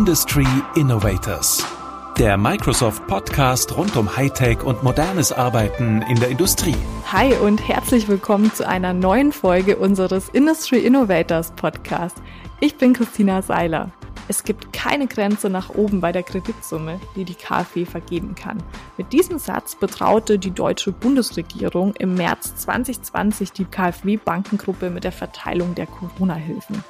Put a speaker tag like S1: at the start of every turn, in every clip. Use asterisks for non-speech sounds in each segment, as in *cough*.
S1: Industry Innovators. Der Microsoft Podcast rund um Hightech und modernes Arbeiten in der Industrie.
S2: Hi und herzlich willkommen zu einer neuen Folge unseres Industry Innovators Podcast. Ich bin Christina Seiler. Es gibt keine Grenze nach oben bei der Kreditsumme, die die KfW vergeben kann. Mit diesem Satz betraute die deutsche Bundesregierung im März 2020 die KfW-Bankengruppe mit der Verteilung der Corona-Hilfen.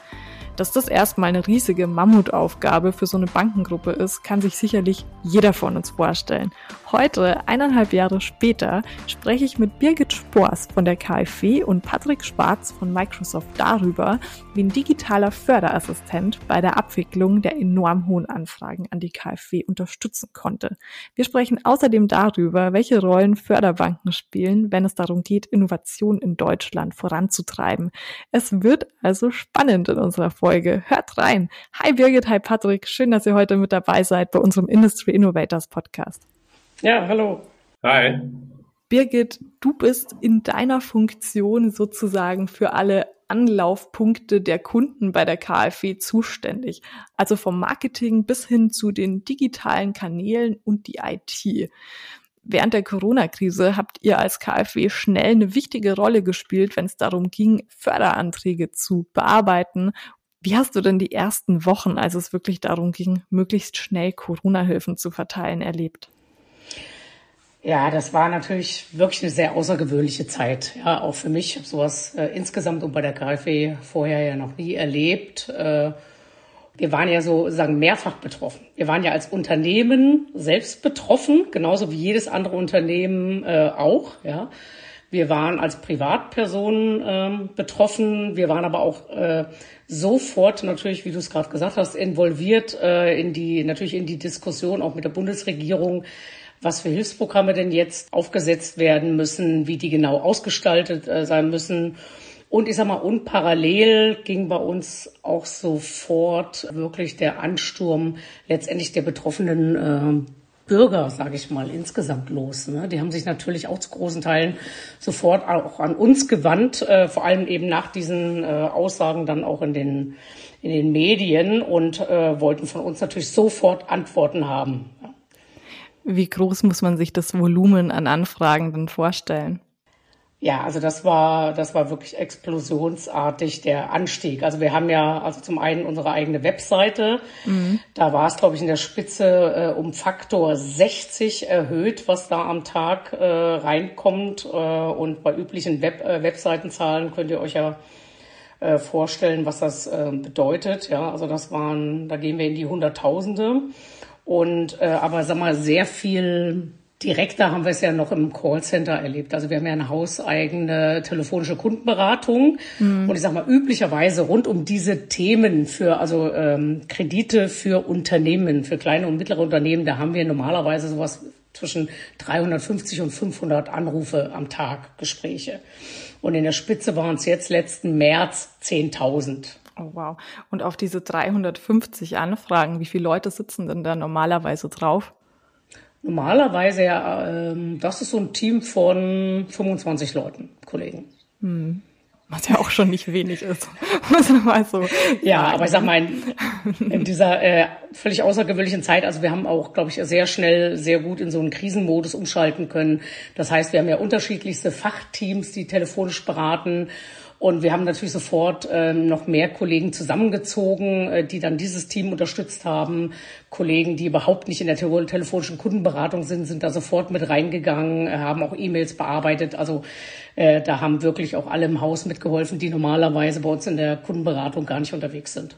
S2: Dass das erstmal eine riesige Mammutaufgabe für so eine Bankengruppe ist, kann sich sicherlich jeder von uns vorstellen. Heute, eineinhalb Jahre später, spreche ich mit Birgit Spors von der KfW und Patrick Schwarz von Microsoft darüber, wie ein digitaler Förderassistent bei der Abwicklung der enorm hohen Anfragen an die KfW unterstützen konnte. Wir sprechen außerdem darüber, welche Rollen Förderbanken spielen, wenn es darum geht, Innovation in Deutschland voranzutreiben. Es wird also spannend in unserer Folge. Hört rein. Hi Birgit, hi Patrick. Schön, dass ihr heute mit dabei seid bei unserem Industry Innovators Podcast.
S3: Ja, hallo.
S4: Hi.
S2: Birgit, du bist in deiner Funktion sozusagen für alle Anlaufpunkte der Kunden bei der KfW zuständig. Also vom Marketing bis hin zu den digitalen Kanälen und die IT. Während der Corona-Krise habt ihr als KfW schnell eine wichtige Rolle gespielt, wenn es darum ging, Förderanträge zu bearbeiten wie hast du denn die ersten Wochen, als es wirklich darum ging, möglichst schnell Corona-Hilfen zu verteilen, erlebt?
S3: Ja, das war natürlich wirklich eine sehr außergewöhnliche Zeit. Ja, auch für mich. Ich habe sowas äh, insgesamt und bei der KfW vorher ja noch nie erlebt. Äh, wir waren ja so sagen mehrfach betroffen. Wir waren ja als Unternehmen selbst betroffen, genauso wie jedes andere Unternehmen äh, auch. Ja, wir waren als Privatpersonen ähm, betroffen. Wir waren aber auch äh, sofort natürlich, wie du es gerade gesagt hast, involviert äh, in die, natürlich in die Diskussion auch mit der Bundesregierung, was für Hilfsprogramme denn jetzt aufgesetzt werden müssen, wie die genau ausgestaltet äh, sein müssen. Und ich sag mal, und parallel ging bei uns auch sofort wirklich der Ansturm letztendlich der betroffenen äh, Bürger, sage ich mal, insgesamt los. Ne? Die haben sich natürlich auch zu großen Teilen sofort auch an uns gewandt, äh, vor allem eben nach diesen äh, Aussagen dann auch in den, in den Medien und äh, wollten von uns natürlich sofort Antworten haben.
S2: Wie groß muss man sich das Volumen an Anfragen dann vorstellen?
S3: Ja, also das war, das war wirklich explosionsartig der Anstieg. Also wir haben ja also zum einen unsere eigene Webseite. Mhm. Da war es, glaube ich, in der Spitze äh, um Faktor 60 erhöht, was da am Tag äh, reinkommt. Äh, und bei üblichen Web, äh, Webseitenzahlen könnt ihr euch ja äh, vorstellen, was das äh, bedeutet. Ja, also das waren, da gehen wir in die Hunderttausende. Und äh, aber sag mal, sehr viel Direkter haben wir es ja noch im Callcenter erlebt. Also wir haben ja eine hauseigene telefonische Kundenberatung. Mhm. Und ich sag mal, üblicherweise rund um diese Themen für, also ähm, Kredite für Unternehmen, für kleine und mittlere Unternehmen, da haben wir normalerweise sowas zwischen 350 und 500 Anrufe am Tag, Gespräche. Und in der Spitze waren es jetzt letzten März 10.000.
S2: Oh wow. Und auf diese 350 Anfragen, wie viele Leute sitzen denn da normalerweise drauf?
S3: Normalerweise ja, ähm, das ist so ein Team von 25 Leuten, Kollegen.
S2: Hm. Was ja auch schon nicht wenig ist. *laughs* Muss man
S3: mal so ja, sagen. aber ich sag mal, in, in dieser äh, völlig außergewöhnlichen Zeit, also wir haben auch, glaube ich, sehr schnell, sehr gut in so einen Krisenmodus umschalten können. Das heißt, wir haben ja unterschiedlichste Fachteams, die telefonisch beraten und wir haben natürlich sofort ähm, noch mehr Kollegen zusammengezogen, äh, die dann dieses Team unterstützt haben. Kollegen, die überhaupt nicht in der telefonischen Kundenberatung sind, sind da sofort mit reingegangen, äh, haben auch E-Mails bearbeitet. Also äh, da haben wirklich auch alle im Haus mitgeholfen, die normalerweise bei uns in der Kundenberatung gar nicht unterwegs sind.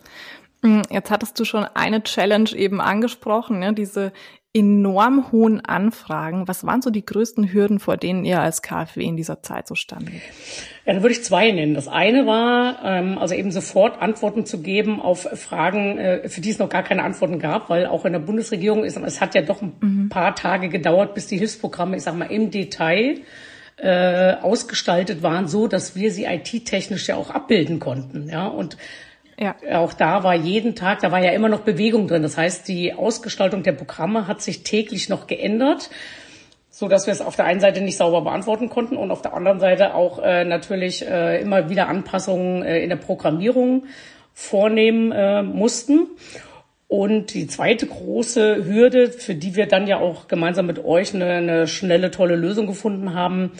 S2: Hm, jetzt hattest du schon eine Challenge eben angesprochen, ne? diese enorm hohen Anfragen. Was waren so die größten Hürden, vor denen ihr als KfW in dieser Zeit so standet?
S3: Ja, dann würde ich zwei nennen. Das eine war, ähm, also eben sofort Antworten zu geben auf Fragen, äh, für die es noch gar keine Antworten gab, weil auch in der Bundesregierung ist, es hat ja doch ein mhm. paar Tage gedauert, bis die Hilfsprogramme, ich sag mal, im Detail äh, ausgestaltet waren, so dass wir sie IT-technisch ja auch abbilden konnten. Ja, und ja. Auch da war jeden Tag, da war ja immer noch Bewegung drin. Das heißt, die Ausgestaltung der Programme hat sich täglich noch geändert, so dass wir es auf der einen Seite nicht sauber beantworten konnten und auf der anderen Seite auch äh, natürlich äh, immer wieder Anpassungen äh, in der Programmierung vornehmen äh, mussten. Und die zweite große Hürde, für die wir dann ja auch gemeinsam mit euch eine, eine schnelle, tolle Lösung gefunden haben,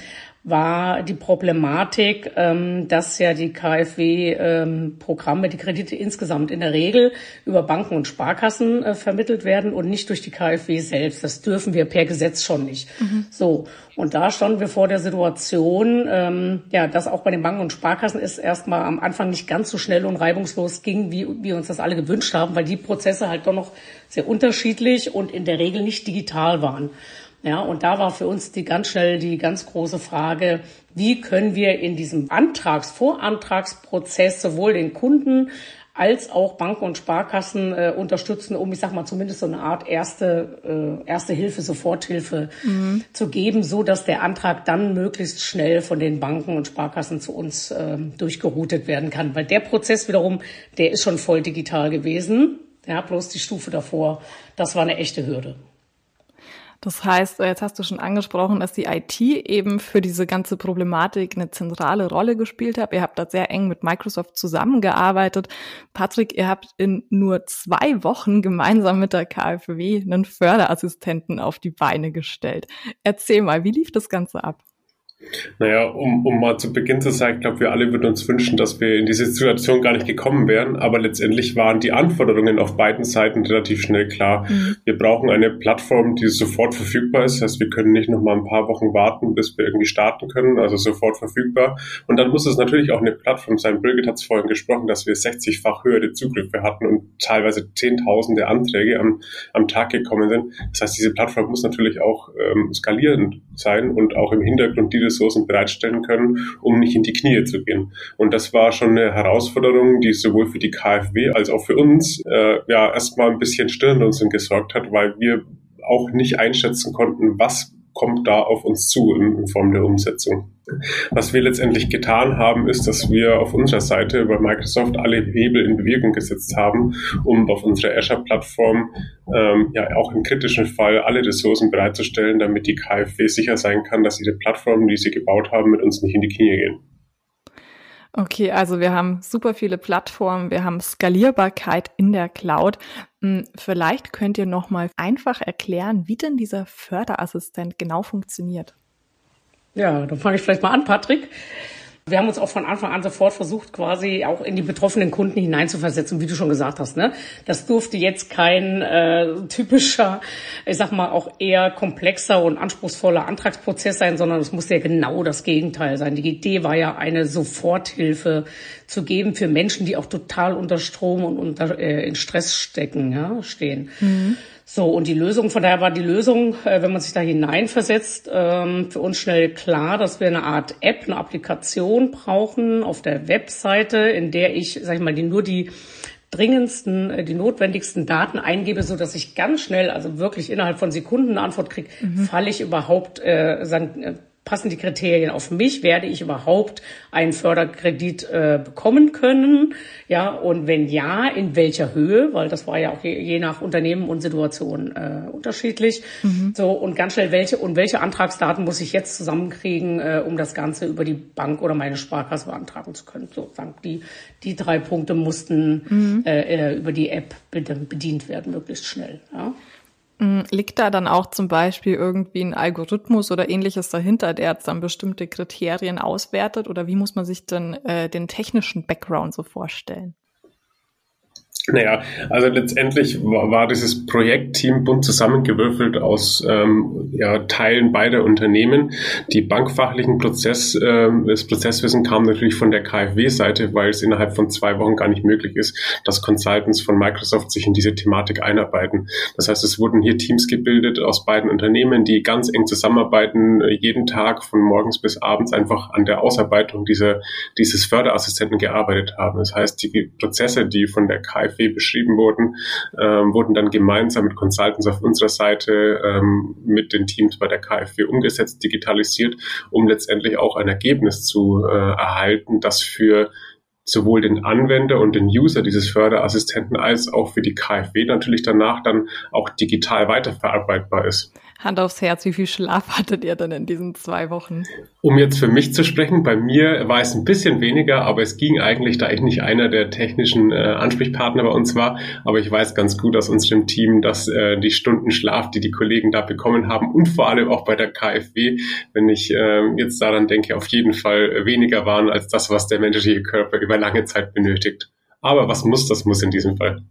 S3: war die Problematik, ähm, dass ja die KfW-Programme, ähm, die Kredite insgesamt in der Regel über Banken und Sparkassen äh, vermittelt werden und nicht durch die KfW selbst. Das dürfen wir per Gesetz schon nicht. Mhm. So. Und da standen wir vor der Situation, ähm, ja, dass auch bei den Banken und Sparkassen es erstmal am Anfang nicht ganz so schnell und reibungslos ging, wie wir uns das alle gewünscht haben, weil die Prozesse halt doch noch sehr unterschiedlich und in der Regel nicht digital waren. Ja, und da war für uns die ganz schnell die ganz große Frage, wie können wir in diesem Antrags-, Vorantragsprozess sowohl den Kunden als auch Banken und Sparkassen äh, unterstützen, um, ich sag mal, zumindest so eine Art erste, äh, erste Hilfe, Soforthilfe mhm. zu geben, so dass der Antrag dann möglichst schnell von den Banken und Sparkassen zu uns äh, durchgeroutet werden kann. Weil der Prozess wiederum, der ist schon voll digital gewesen. Ja, bloß die Stufe davor, das war eine echte Hürde.
S2: Das heißt, jetzt hast du schon angesprochen, dass die IT eben für diese ganze Problematik eine zentrale Rolle gespielt hat. Ihr habt da sehr eng mit Microsoft zusammengearbeitet. Patrick, ihr habt in nur zwei Wochen gemeinsam mit der KfW einen Förderassistenten auf die Beine gestellt. Erzähl mal, wie lief das Ganze ab?
S4: Naja, um, um mal zu Beginn zu sagen, ich glaube, wir alle würden uns wünschen, dass wir in diese Situation gar nicht gekommen wären, aber letztendlich waren die Anforderungen auf beiden Seiten relativ schnell klar. Mhm. Wir brauchen eine Plattform, die sofort verfügbar ist. Das heißt, wir können nicht noch mal ein paar Wochen warten, bis wir irgendwie starten können, also sofort verfügbar. Und dann muss es natürlich auch eine Plattform sein. Birgit hat es vorhin gesprochen, dass wir 60-fach höhere Zugriffe hatten und teilweise zehntausende Anträge am, am Tag gekommen sind. Das heißt, diese Plattform muss natürlich auch ähm, skalierend sein und auch im Hintergrund die Ressourcen bereitstellen können, um nicht in die Knie zu gehen. Und das war schon eine Herausforderung, die sowohl für die KfW als auch für uns äh, ja erstmal ein bisschen Stirnrunzeln gesorgt hat, weil wir auch nicht einschätzen konnten, was kommt da auf uns zu in, in, Form der Umsetzung. Was wir letztendlich getan haben, ist, dass wir auf unserer Seite bei Microsoft alle Hebel in Bewegung gesetzt haben, um auf unserer Azure-Plattform ähm, ja auch im kritischen Fall alle Ressourcen bereitzustellen, damit die KfW sicher sein kann, dass ihre Plattformen, die sie gebaut haben, mit uns nicht in die Knie gehen.
S2: Okay, also wir haben super viele Plattformen, wir haben Skalierbarkeit in der Cloud. Hm, vielleicht könnt ihr noch mal einfach erklären, wie denn dieser Förderassistent genau funktioniert.
S3: Ja, dann fange ich vielleicht mal an, Patrick. Wir haben uns auch von Anfang an sofort versucht, quasi auch in die betroffenen Kunden hineinzuversetzen, wie du schon gesagt hast. Ne? Das durfte jetzt kein äh, typischer, ich sag mal, auch eher komplexer und anspruchsvoller Antragsprozess sein, sondern es musste ja genau das Gegenteil sein. Die Idee war ja, eine Soforthilfe zu geben für Menschen, die auch total unter Strom und unter, äh, in Stress stecken, ja, stehen. Mhm. So, und die Lösung, von daher war die Lösung, äh, wenn man sich da hineinversetzt, ähm, für uns schnell klar, dass wir eine Art App, eine Applikation brauchen auf der Webseite, in der ich, sag ich mal, die nur die dringendsten, äh, die notwendigsten Daten eingebe, so dass ich ganz schnell, also wirklich innerhalb von Sekunden eine Antwort kriege, mhm. falle ich überhaupt äh, sagen, passen die Kriterien auf mich? Werde ich überhaupt einen Förderkredit äh, bekommen können? Ja, und wenn ja, in welcher Höhe? Weil das war ja auch je, je nach Unternehmen und Situation äh, unterschiedlich. Mhm. So und ganz schnell welche und welche Antragsdaten muss ich jetzt zusammenkriegen, äh, um das Ganze über die Bank oder meine Sparkasse beantragen zu können? So, die die drei Punkte mussten mhm. äh, äh über die App bedient werden, möglichst schnell. Ja.
S2: Mm, liegt da dann auch zum Beispiel irgendwie ein Algorithmus oder ähnliches dahinter, der jetzt dann bestimmte Kriterien auswertet? Oder wie muss man sich denn äh, den technischen Background so vorstellen?
S4: Naja, also letztendlich war, war dieses Projektteam bunt zusammengewürfelt aus ähm, ja, Teilen beider Unternehmen. Die bankfachlichen Prozess, ähm, das Prozesswissen kam natürlich von der KfW-Seite, weil es innerhalb von zwei Wochen gar nicht möglich ist, dass Consultants von Microsoft sich in diese Thematik einarbeiten. Das heißt, es wurden hier Teams gebildet aus beiden Unternehmen, die ganz eng zusammenarbeiten, jeden Tag von morgens bis abends einfach an der Ausarbeitung dieser, dieses Förderassistenten gearbeitet haben. Das heißt, die Prozesse, die von der KfW KfW beschrieben wurden, ähm, wurden dann gemeinsam mit Consultants auf unserer Seite ähm, mit den Teams bei der KfW umgesetzt, digitalisiert, um letztendlich auch ein Ergebnis zu äh, erhalten, das für sowohl den Anwender und den User dieses Förderassistenten als auch für die KfW natürlich danach dann auch digital weiterverarbeitbar ist.
S2: Hand aufs Herz, wie viel Schlaf hattet ihr denn in diesen zwei Wochen?
S4: Um jetzt für mich zu sprechen, bei mir war es ein bisschen weniger, aber es ging eigentlich, da ich nicht einer der technischen äh, Ansprechpartner bei uns war. Aber ich weiß ganz gut aus unserem Team, dass äh, die Stunden Schlaf, die die Kollegen da bekommen haben und vor allem auch bei der KfW, wenn ich äh, jetzt daran denke, auf jeden Fall weniger waren als das, was der menschliche Körper über lange Zeit benötigt. Aber was muss, das muss in diesem Fall.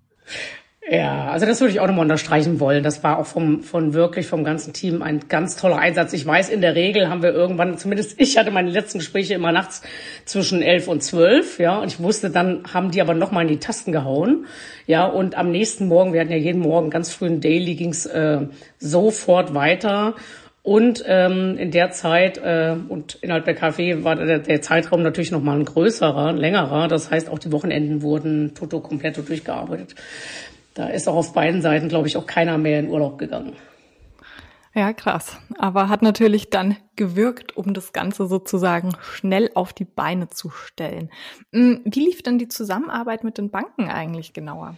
S3: Ja, also das würde ich auch nochmal unterstreichen wollen. Das war auch vom, von wirklich vom ganzen Team ein ganz toller Einsatz. Ich weiß, in der Regel haben wir irgendwann, zumindest ich hatte meine letzten Gespräche immer nachts zwischen elf und zwölf, ja, und ich wusste, dann haben die aber nochmal in die Tasten gehauen, ja, und am nächsten Morgen, wir hatten ja jeden Morgen ganz früh ein Daily, ging's äh, sofort weiter. Und ähm, in der Zeit äh, und innerhalb der KfW war der, der Zeitraum natürlich nochmal ein größerer, längerer. Das heißt, auch die Wochenenden wurden toto komplett durchgearbeitet da ist auch auf beiden Seiten, glaube ich, auch keiner mehr in Urlaub gegangen.
S2: Ja, krass. Aber hat natürlich dann gewirkt, um das Ganze sozusagen schnell auf die Beine zu stellen. Hm, wie lief denn die Zusammenarbeit mit den Banken eigentlich genauer?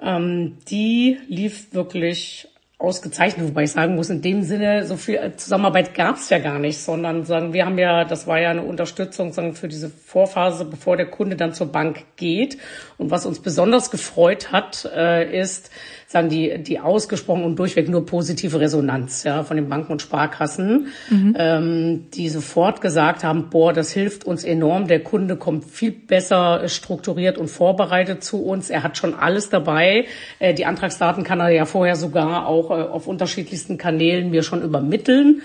S3: Ähm, die lief wirklich ausgezeichnet, wobei ich sagen muss, in dem Sinne, so viel Zusammenarbeit gab es ja gar nicht, sondern sagen, wir haben ja, das war ja eine Unterstützung sagen, für diese Vorphase, bevor der Kunde dann zur Bank geht. Und was uns besonders gefreut hat, äh, ist, sagen die, die ausgesprochen und durchweg nur positive Resonanz ja, von den Banken und Sparkassen, mhm. ähm, die sofort gesagt haben, boah, das hilft uns enorm. Der Kunde kommt viel besser strukturiert und vorbereitet zu uns. Er hat schon alles dabei. Äh, die Antragsdaten kann er ja vorher sogar auch auf unterschiedlichsten Kanälen mir schon übermitteln.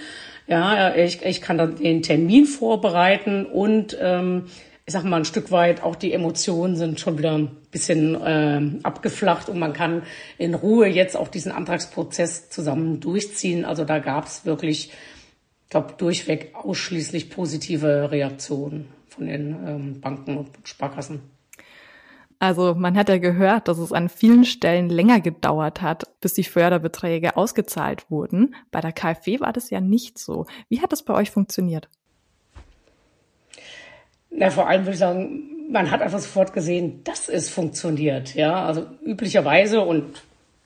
S3: Ja, ich, ich kann dann den Termin vorbereiten und ähm, ich sag mal, ein Stück weit auch die Emotionen sind schon wieder ein bisschen äh, abgeflacht und man kann in Ruhe jetzt auch diesen Antragsprozess zusammen durchziehen. Also da gab es wirklich, ich glaube, durchweg ausschließlich positive Reaktionen von den ähm, Banken und Sparkassen.
S2: Also man hat ja gehört, dass es an vielen Stellen länger gedauert hat, bis die Förderbeträge ausgezahlt wurden. Bei der KfW war das ja nicht so. Wie hat das bei euch funktioniert?
S3: Na, vor allem würde ich sagen, man hat einfach sofort gesehen, dass es funktioniert. Ja, also üblicherweise und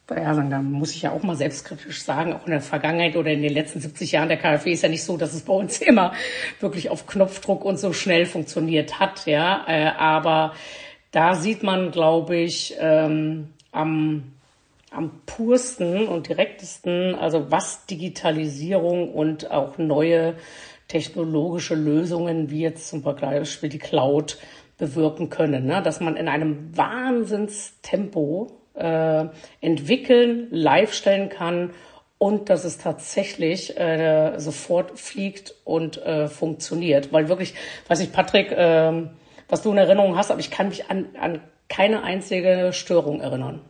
S3: ja, da muss ich ja auch mal selbstkritisch sagen, auch in der Vergangenheit oder in den letzten 70 Jahren der KfW ist ja nicht so, dass es bei uns *laughs* immer wirklich auf Knopfdruck und so schnell funktioniert hat. Ja, äh, aber da sieht man, glaube ich, ähm, am am pursten und direktesten, also was Digitalisierung und auch neue technologische Lösungen wie jetzt zum Beispiel die Cloud bewirken können, ne? dass man in einem Wahnsinnstempo äh, entwickeln, live stellen kann und dass es tatsächlich äh, sofort fliegt und äh, funktioniert. Weil wirklich, weiß ich, Patrick, äh, was du in Erinnerung hast, aber ich kann mich an, an keine einzige Störung erinnern.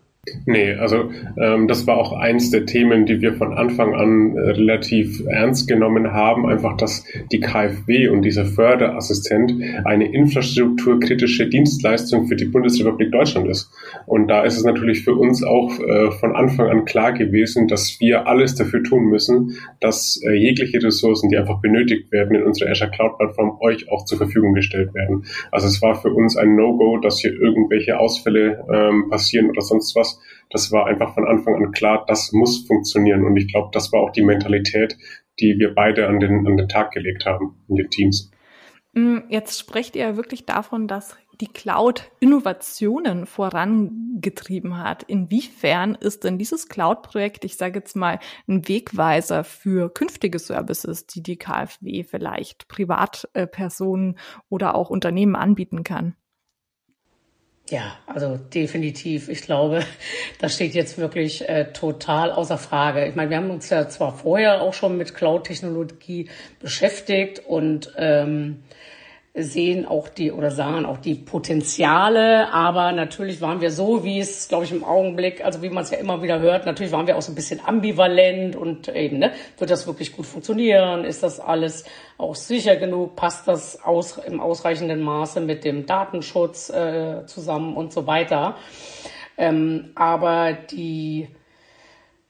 S4: Nee, also ähm, das war auch eins der Themen, die wir von Anfang an äh, relativ ernst genommen haben, einfach, dass die KfW und dieser Förderassistent eine infrastrukturkritische Dienstleistung für die Bundesrepublik Deutschland ist. Und da ist es natürlich für uns auch äh, von Anfang an klar gewesen, dass wir alles dafür tun müssen, dass äh, jegliche Ressourcen, die einfach benötigt werden in unserer Azure Cloud Plattform, euch auch zur Verfügung gestellt werden. Also es war für uns ein No-Go, dass hier irgendwelche Ausfälle ähm, passieren oder sonst was das war einfach von Anfang an klar, das muss funktionieren. Und ich glaube, das war auch die Mentalität, die wir beide an den, an den Tag gelegt haben in den Teams.
S2: Mm, jetzt sprecht ihr wirklich davon, dass die Cloud Innovationen vorangetrieben hat. Inwiefern ist denn dieses Cloud-Projekt, ich sage jetzt mal, ein Wegweiser für künftige Services, die die KfW vielleicht Privatpersonen oder auch Unternehmen anbieten kann?
S3: Ja, also definitiv. Ich glaube, *laughs* das steht jetzt wirklich äh, total außer Frage. Ich meine, wir haben uns ja zwar vorher auch schon mit Cloud-Technologie beschäftigt und ähm, sehen auch die oder sahen auch die Potenziale, aber natürlich waren wir so, wie es, glaube ich, im Augenblick, also wie man es ja immer wieder hört, natürlich waren wir auch so ein bisschen ambivalent und eben, ne, wird das wirklich gut funktionieren? Ist das alles auch sicher genug? Passt das aus, im ausreichenden Maße mit dem Datenschutz äh, zusammen und so weiter? Ähm, aber die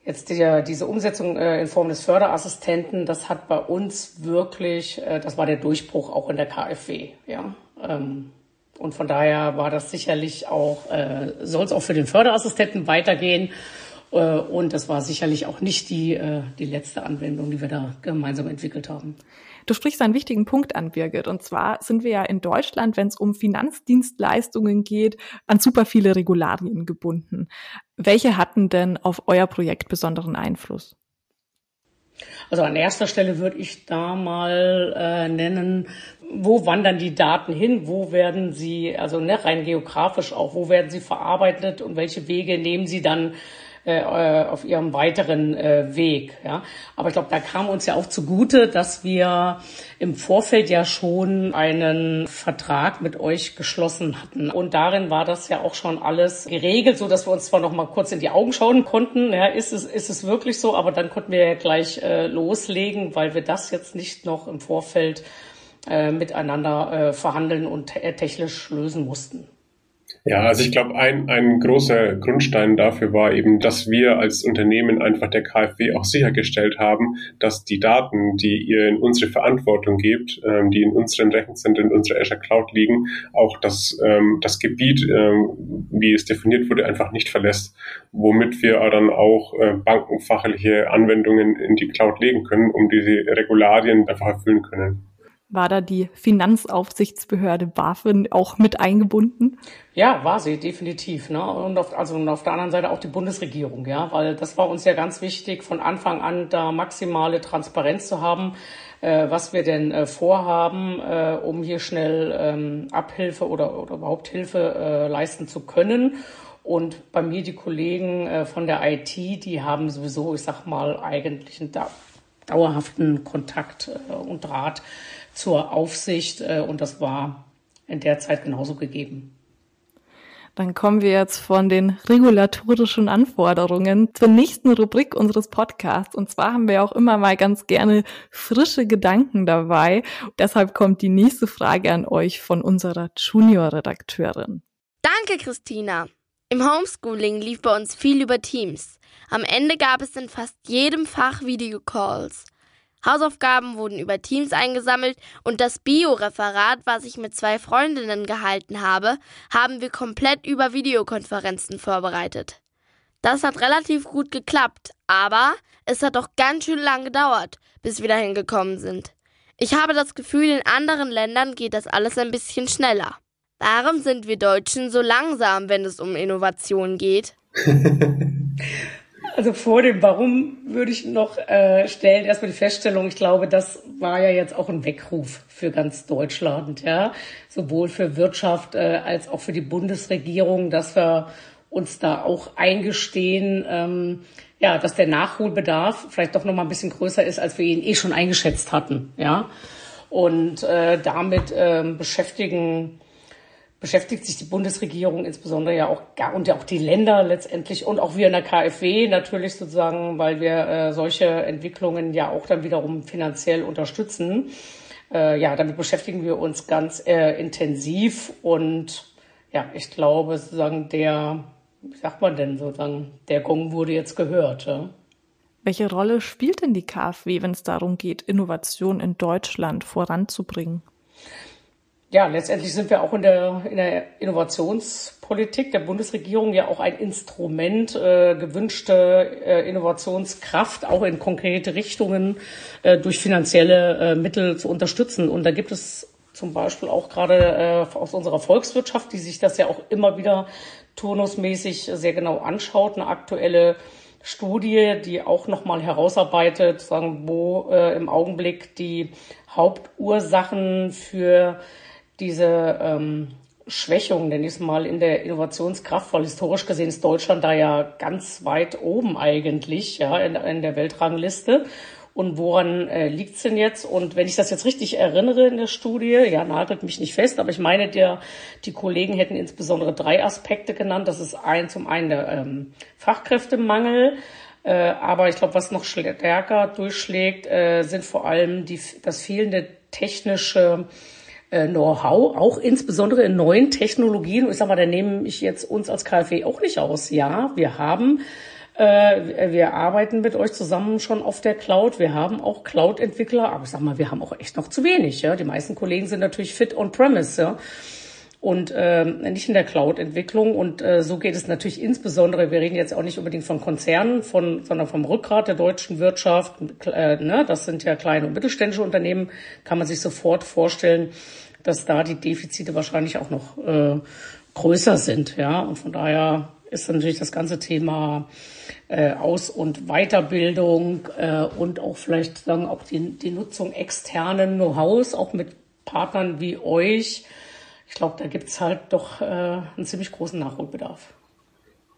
S3: Jetzt die, diese Umsetzung äh, in Form des Förderassistenten, das hat bei uns wirklich, äh, das war der Durchbruch auch in der KfW. Ja? Ähm, und von daher war das sicherlich auch, äh, soll es auch für den Förderassistenten weitergehen. Äh, und das war sicherlich auch nicht die, äh, die letzte Anwendung, die wir da gemeinsam entwickelt haben.
S2: Du sprichst einen wichtigen Punkt an, Birgit. Und zwar sind wir ja in Deutschland, wenn es um Finanzdienstleistungen geht, an super viele Regularien gebunden. Welche hatten denn auf euer Projekt besonderen Einfluss?
S3: Also an erster Stelle würde ich da mal äh, nennen, wo wandern die Daten hin, wo werden sie, also ne, rein geografisch auch, wo werden sie verarbeitet und welche Wege nehmen sie dann äh, auf ihrem weiteren äh, Weg. Ja. Aber ich glaube, da kam uns ja auch zugute, dass wir im Vorfeld ja schon einen Vertrag mit euch geschlossen hatten. Und darin war das ja auch schon alles geregelt, so dass wir uns zwar noch mal kurz in die Augen schauen konnten. Ja, ist es, ist es wirklich so? Aber dann konnten wir ja gleich äh, loslegen, weil wir das jetzt nicht noch im Vorfeld äh, miteinander äh, verhandeln und äh, technisch lösen mussten.
S4: Ja, also ich glaube, ein, ein großer Grundstein dafür war eben, dass wir als Unternehmen einfach der KfW auch sichergestellt haben, dass die Daten, die ihr in unsere Verantwortung gebt, ähm, die in unseren Rechenzentren, in unserer Azure Cloud liegen, auch das, ähm, das Gebiet, ähm, wie es definiert wurde, einfach nicht verlässt, womit wir dann auch äh, bankenfachliche Anwendungen in die Cloud legen können, um diese Regularien einfach erfüllen können.
S2: War da die Finanzaufsichtsbehörde BaFin auch mit eingebunden?
S3: Ja, war sie definitiv. Ne? Und auf, also und auf der anderen Seite auch die Bundesregierung, ja, weil das war uns ja ganz wichtig, von Anfang an da maximale Transparenz zu haben, äh, was wir denn äh, vorhaben, äh, um hier schnell ähm, Abhilfe oder, oder überhaupt Hilfe äh, leisten zu können. Und bei mir die Kollegen äh, von der IT, die haben sowieso, ich sag mal, eigentlich einen dauerhaften Kontakt äh, und Draht zur Aufsicht äh, und das war in der Zeit genauso gegeben.
S2: Dann kommen wir jetzt von den regulatorischen Anforderungen zur nächsten Rubrik unseres Podcasts. Und zwar haben wir auch immer mal ganz gerne frische Gedanken dabei. Deshalb kommt die nächste Frage an euch von unserer Junior-Redakteurin.
S5: Danke, Christina. Im Homeschooling lief bei uns viel über Teams. Am Ende gab es in fast jedem Fach Videocalls. Hausaufgaben wurden über Teams eingesammelt und das Bio-Referat, was ich mit zwei Freundinnen gehalten habe, haben wir komplett über Videokonferenzen vorbereitet. Das hat relativ gut geklappt, aber es hat auch ganz schön lang gedauert, bis wir dahin gekommen sind. Ich habe das Gefühl, in anderen Ländern geht das alles ein bisschen schneller. Warum sind wir Deutschen so langsam, wenn es um Innovation geht? *laughs*
S3: Also vor dem Warum würde ich noch äh, stellen, erstmal die Feststellung, ich glaube, das war ja jetzt auch ein Weckruf für ganz Deutschland, ja, sowohl für Wirtschaft äh, als auch für die Bundesregierung, dass wir uns da auch eingestehen, ähm, ja, dass der Nachholbedarf vielleicht doch noch mal ein bisschen größer ist, als wir ihn eh schon eingeschätzt hatten, ja. Und äh, damit ähm, beschäftigen beschäftigt sich die Bundesregierung insbesondere ja auch und ja auch die Länder letztendlich und auch wir in der KfW natürlich sozusagen, weil wir äh, solche Entwicklungen ja auch dann wiederum finanziell unterstützen. Äh, ja, damit beschäftigen wir uns ganz äh, intensiv und ja, ich glaube sozusagen der, wie sagt man denn sozusagen, der Gong wurde jetzt gehört. Ja?
S2: Welche Rolle spielt denn die KfW, wenn es darum geht, Innovation in Deutschland voranzubringen?
S3: Ja, letztendlich sind wir auch in der, in der Innovationspolitik der Bundesregierung ja auch ein Instrument, äh, gewünschte äh, Innovationskraft auch in konkrete Richtungen äh, durch finanzielle äh, Mittel zu unterstützen. Und da gibt es zum Beispiel auch gerade äh, aus unserer Volkswirtschaft, die sich das ja auch immer wieder turnusmäßig sehr genau anschaut, eine aktuelle Studie, die auch nochmal herausarbeitet, sagen, wo äh, im Augenblick die Hauptursachen für diese ähm, Schwächung, nenne ich mal, in der Innovationskraft, weil historisch gesehen ist Deutschland da ja ganz weit oben eigentlich, ja, in, in der Weltrangliste. Und woran äh, liegt es denn jetzt? Und wenn ich das jetzt richtig erinnere in der Studie, ja, nagelt mich nicht fest, aber ich meine, der, die Kollegen hätten insbesondere drei Aspekte genannt. Das ist ein, zum einen der ähm, Fachkräftemangel, äh, aber ich glaube, was noch stärker durchschlägt, äh, sind vor allem die, das fehlende technische Know-how, auch insbesondere in neuen Technologien. Ich sag mal, da nehme ich jetzt uns als KfW auch nicht aus. Ja, wir haben äh, wir arbeiten mit euch zusammen schon auf der Cloud. Wir haben auch Cloud-Entwickler, aber ich sag mal, wir haben auch echt noch zu wenig. Ja? Die meisten Kollegen sind natürlich fit on-premise. Ja? Und ähm, nicht in der Cloud-Entwicklung. Und äh, so geht es natürlich insbesondere, wir reden jetzt auch nicht unbedingt von Konzernen, von, sondern vom Rückgrat der deutschen Wirtschaft. Äh, ne, das sind ja kleine und mittelständische Unternehmen, kann man sich sofort vorstellen, dass da die Defizite wahrscheinlich auch noch äh, größer sind. Ja, und von daher ist natürlich das ganze Thema äh, Aus- und Weiterbildung äh, und auch vielleicht sagen auch die, die Nutzung externen Know-hows, auch mit Partnern wie euch. Ich glaube, da gibt's halt doch äh, einen ziemlich großen Nachholbedarf.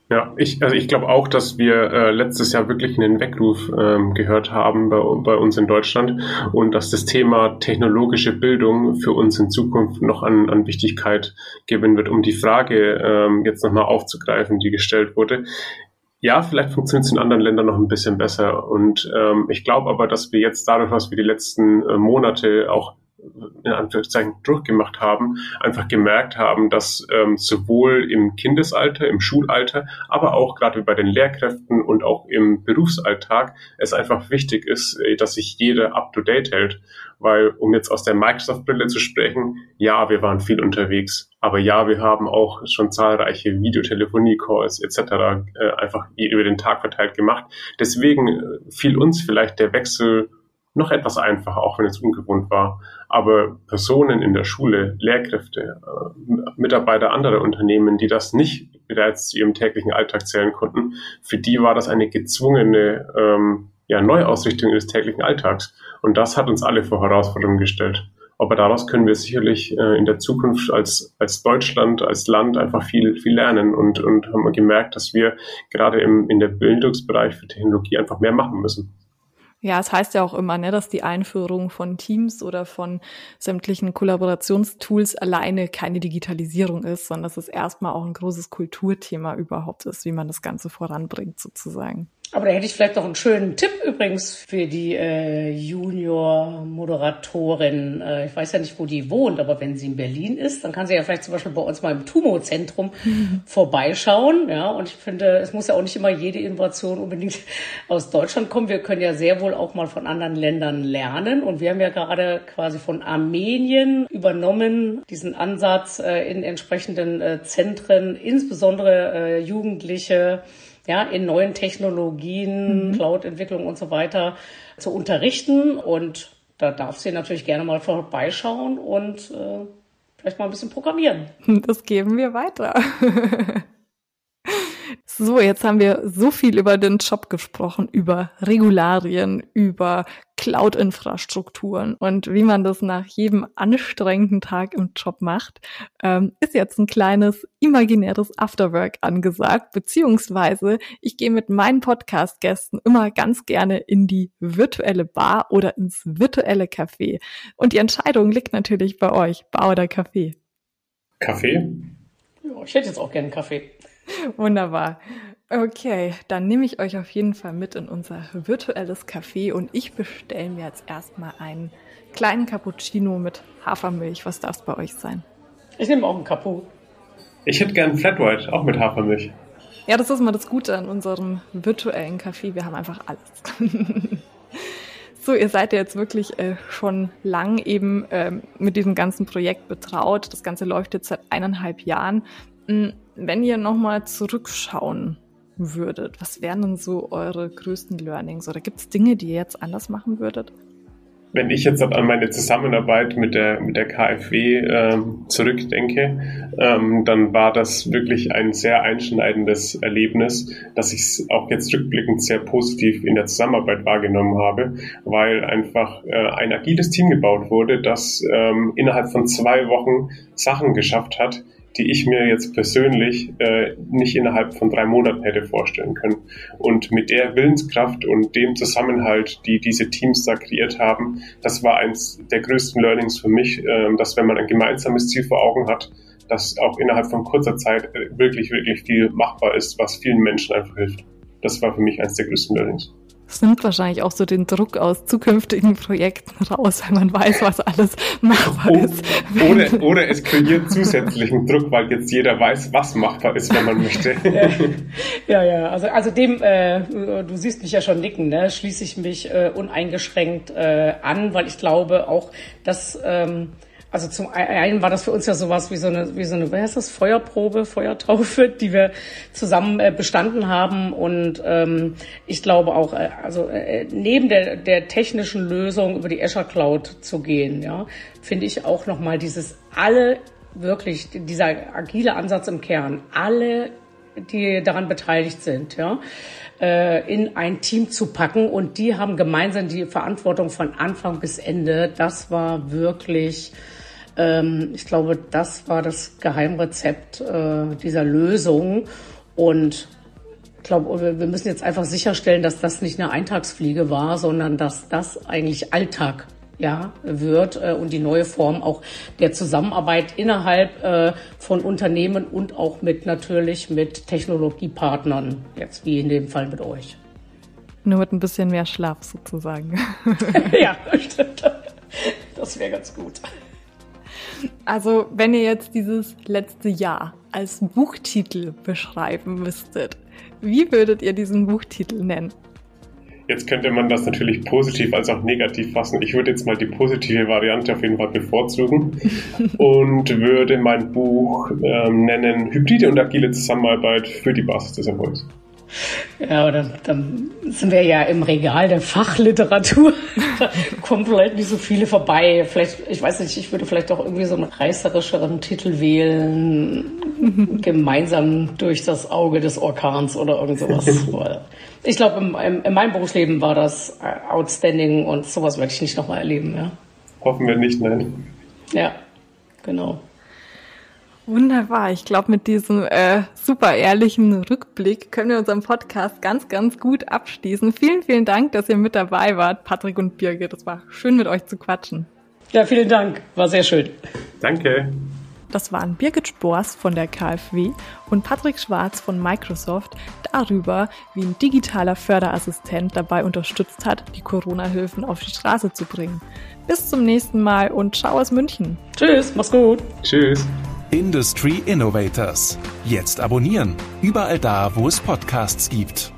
S4: Ja, ich, also ich glaube auch, dass wir äh, letztes Jahr wirklich einen Weckruf ähm, gehört haben bei, bei uns in Deutschland und dass das Thema technologische Bildung für uns in Zukunft noch an, an Wichtigkeit gewinnen wird, um die Frage ähm, jetzt nochmal aufzugreifen, die gestellt wurde. Ja, vielleicht funktioniert es in anderen Ländern noch ein bisschen besser. Und ähm, ich glaube aber, dass wir jetzt dadurch, was wir die letzten äh, Monate auch in Anführungszeichen durchgemacht haben, einfach gemerkt haben, dass ähm, sowohl im Kindesalter, im Schulalter, aber auch gerade bei den Lehrkräften und auch im Berufsalltag es einfach wichtig ist, äh, dass sich jeder up-to-date hält. Weil, um jetzt aus der Microsoft-Brille zu sprechen, ja, wir waren viel unterwegs, aber ja, wir haben auch schon zahlreiche Videotelefonie-Calls etc. Äh, einfach über den Tag verteilt gemacht. Deswegen äh, fiel uns vielleicht der Wechsel noch etwas einfacher, auch wenn es ungewohnt war. Aber Personen in der Schule, Lehrkräfte, äh, Mitarbeiter anderer Unternehmen, die das nicht bereits zu ihrem täglichen Alltag zählen konnten, für die war das eine gezwungene ähm, ja, Neuausrichtung des täglichen Alltags. Und das hat uns alle vor Herausforderungen gestellt. Aber daraus können wir sicherlich äh, in der Zukunft als, als Deutschland, als Land einfach viel, viel lernen und, und haben gemerkt, dass wir gerade im, in der Bildungsbereich für Technologie einfach mehr machen müssen.
S2: Ja, es heißt ja auch immer, ne, dass die Einführung von Teams oder von sämtlichen Kollaborationstools alleine keine Digitalisierung ist, sondern dass es erstmal auch ein großes Kulturthema überhaupt ist, wie man das Ganze voranbringt sozusagen.
S3: Aber da hätte ich vielleicht noch einen schönen Tipp übrigens für die äh, Junior-Moderatorin. Äh, ich weiß ja nicht, wo die wohnt, aber wenn sie in Berlin ist, dann kann sie ja vielleicht zum Beispiel bei uns mal im Tumo-Zentrum mhm. *laughs* vorbeischauen. Ja, und ich finde, es muss ja auch nicht immer jede Innovation unbedingt *laughs* aus Deutschland kommen. Wir können ja sehr wohl auch mal von anderen Ländern lernen. Und wir haben ja gerade quasi von Armenien übernommen, diesen Ansatz äh, in entsprechenden äh, Zentren, insbesondere äh, Jugendliche, ja, in neuen Technologien, mhm. Cloud-Entwicklung und so weiter zu unterrichten. Und da darf sie natürlich gerne mal vorbeischauen und äh, vielleicht mal ein bisschen programmieren.
S2: Das geben wir weiter. *laughs* So, jetzt haben wir so viel über den Job gesprochen, über Regularien, über Cloud-Infrastrukturen und wie man das nach jedem anstrengenden Tag im Job macht, ähm, ist jetzt ein kleines imaginäres Afterwork angesagt, beziehungsweise ich gehe mit meinen Podcast-Gästen immer ganz gerne in die virtuelle Bar oder ins virtuelle Café. Und die Entscheidung liegt natürlich bei euch, Bar oder Café.
S4: Kaffee?
S3: Ja, ich hätte jetzt auch gerne einen Kaffee. *laughs*
S2: Wunderbar. Okay, dann nehme ich euch auf jeden Fall mit in unser virtuelles Café und ich bestelle mir jetzt erstmal einen kleinen Cappuccino mit Hafermilch. Was darf es bei euch sein?
S3: Ich nehme auch einen Capu.
S4: Ich hätte gern Flat White, auch mit Hafermilch.
S2: Ja, das ist mal das Gute an unserem virtuellen Café. Wir haben einfach alles. *laughs* so, ihr seid ja jetzt wirklich äh, schon lang eben ähm, mit diesem ganzen Projekt betraut. Das Ganze läuft jetzt seit eineinhalb Jahren. Wenn ihr nochmal zurückschauen würdet, was wären denn so eure größten Learnings? Oder gibt es Dinge, die ihr jetzt anders machen würdet?
S4: Wenn ich jetzt an meine Zusammenarbeit mit der, mit der KfW ähm, zurückdenke, ähm, dann war das wirklich ein sehr einschneidendes Erlebnis, dass ich es auch jetzt rückblickend sehr positiv in der Zusammenarbeit wahrgenommen habe, weil einfach äh, ein agiles Team gebaut wurde, das ähm, innerhalb von zwei Wochen Sachen geschafft hat, die ich mir jetzt persönlich äh, nicht innerhalb von drei Monaten hätte vorstellen können. Und mit der Willenskraft und dem Zusammenhalt, die diese Teams da kreiert haben, das war eins der größten Learnings für mich, äh, dass wenn man ein gemeinsames Ziel vor Augen hat, dass auch innerhalb von kurzer Zeit wirklich, wirklich viel machbar ist, was vielen Menschen einfach hilft. Das war für mich eins der größten Learnings.
S2: Es nimmt wahrscheinlich auch so den Druck aus zukünftigen Projekten raus, weil man weiß, was alles machbar oh, ist.
S4: Oder, oder es kreiert zusätzlichen Druck, weil jetzt jeder weiß, was machbar ist, wenn man möchte. *laughs*
S3: Ja, ja, also, also dem, äh, du siehst mich ja schon nicken, ne? schließe ich mich äh, uneingeschränkt äh, an, weil ich glaube auch, dass ähm, also zum einen war das für uns ja sowas wie so eine, wie so eine, wie heißt das, Feuerprobe, Feuertaufe, *laughs* die wir zusammen äh, bestanden haben. Und ähm, ich glaube auch, äh, also äh, neben der, der technischen Lösung über die Azure Cloud zu gehen, ja, finde ich auch nochmal dieses alle wirklich, dieser agile Ansatz im Kern, alle, die daran beteiligt sind, ja, äh, in ein Team zu packen. Und die haben gemeinsam die Verantwortung von Anfang bis Ende. Das war wirklich ähm, ich glaube, das war das Geheimrezept äh, dieser Lösung. Und ich glaube, wir müssen jetzt einfach sicherstellen, dass das nicht eine Eintagsfliege war, sondern dass das eigentlich Alltag ja, wird äh, und die neue Form auch der Zusammenarbeit innerhalb äh, von Unternehmen und auch mit natürlich mit Technologiepartnern, jetzt wie in dem Fall mit euch.
S2: Nur mit ein bisschen mehr Schlaf sozusagen. *laughs*
S3: ja, stimmt. Das wäre ganz gut.
S2: Also, wenn ihr jetzt dieses letzte Jahr als Buchtitel beschreiben müsstet, wie würdet ihr diesen Buchtitel nennen?
S4: Jetzt könnte man das natürlich positiv als auch negativ fassen. Ich würde jetzt mal die positive Variante auf jeden Fall bevorzugen *laughs* und würde mein Buch ähm, nennen Hybride und agile Zusammenarbeit für die Basis des Erfolgs.
S3: Ja, dann, dann sind wir ja im Regal der Fachliteratur. da *laughs* kommen vielleicht nicht so viele vorbei. Vielleicht, ich weiß nicht, ich würde vielleicht auch irgendwie so einen reißerischeren Titel wählen. Gemeinsam durch das Auge des Orkans oder irgend sowas. *laughs* ich glaube, in, in, in, meinem Berufsleben war das outstanding und sowas werde ich nicht nochmal erleben. Ja.
S4: Hoffen wir nicht, nein.
S3: Ja, genau.
S2: Wunderbar. Ich glaube, mit diesem äh, super ehrlichen Rückblick können wir unseren Podcast ganz, ganz gut abschließen. Vielen, vielen Dank, dass ihr mit dabei wart, Patrick und Birgit. Es war schön, mit euch zu quatschen.
S3: Ja, vielen Dank. War sehr schön.
S4: Danke.
S2: Das waren Birgit Spors von der KfW und Patrick Schwarz von Microsoft darüber, wie ein digitaler Förderassistent dabei unterstützt hat, die Corona-Hilfen auf die Straße zu bringen. Bis zum nächsten Mal und ciao aus München.
S3: Tschüss, mach's gut.
S4: Tschüss.
S1: Industry Innovators. Jetzt abonnieren. Überall da, wo es Podcasts gibt.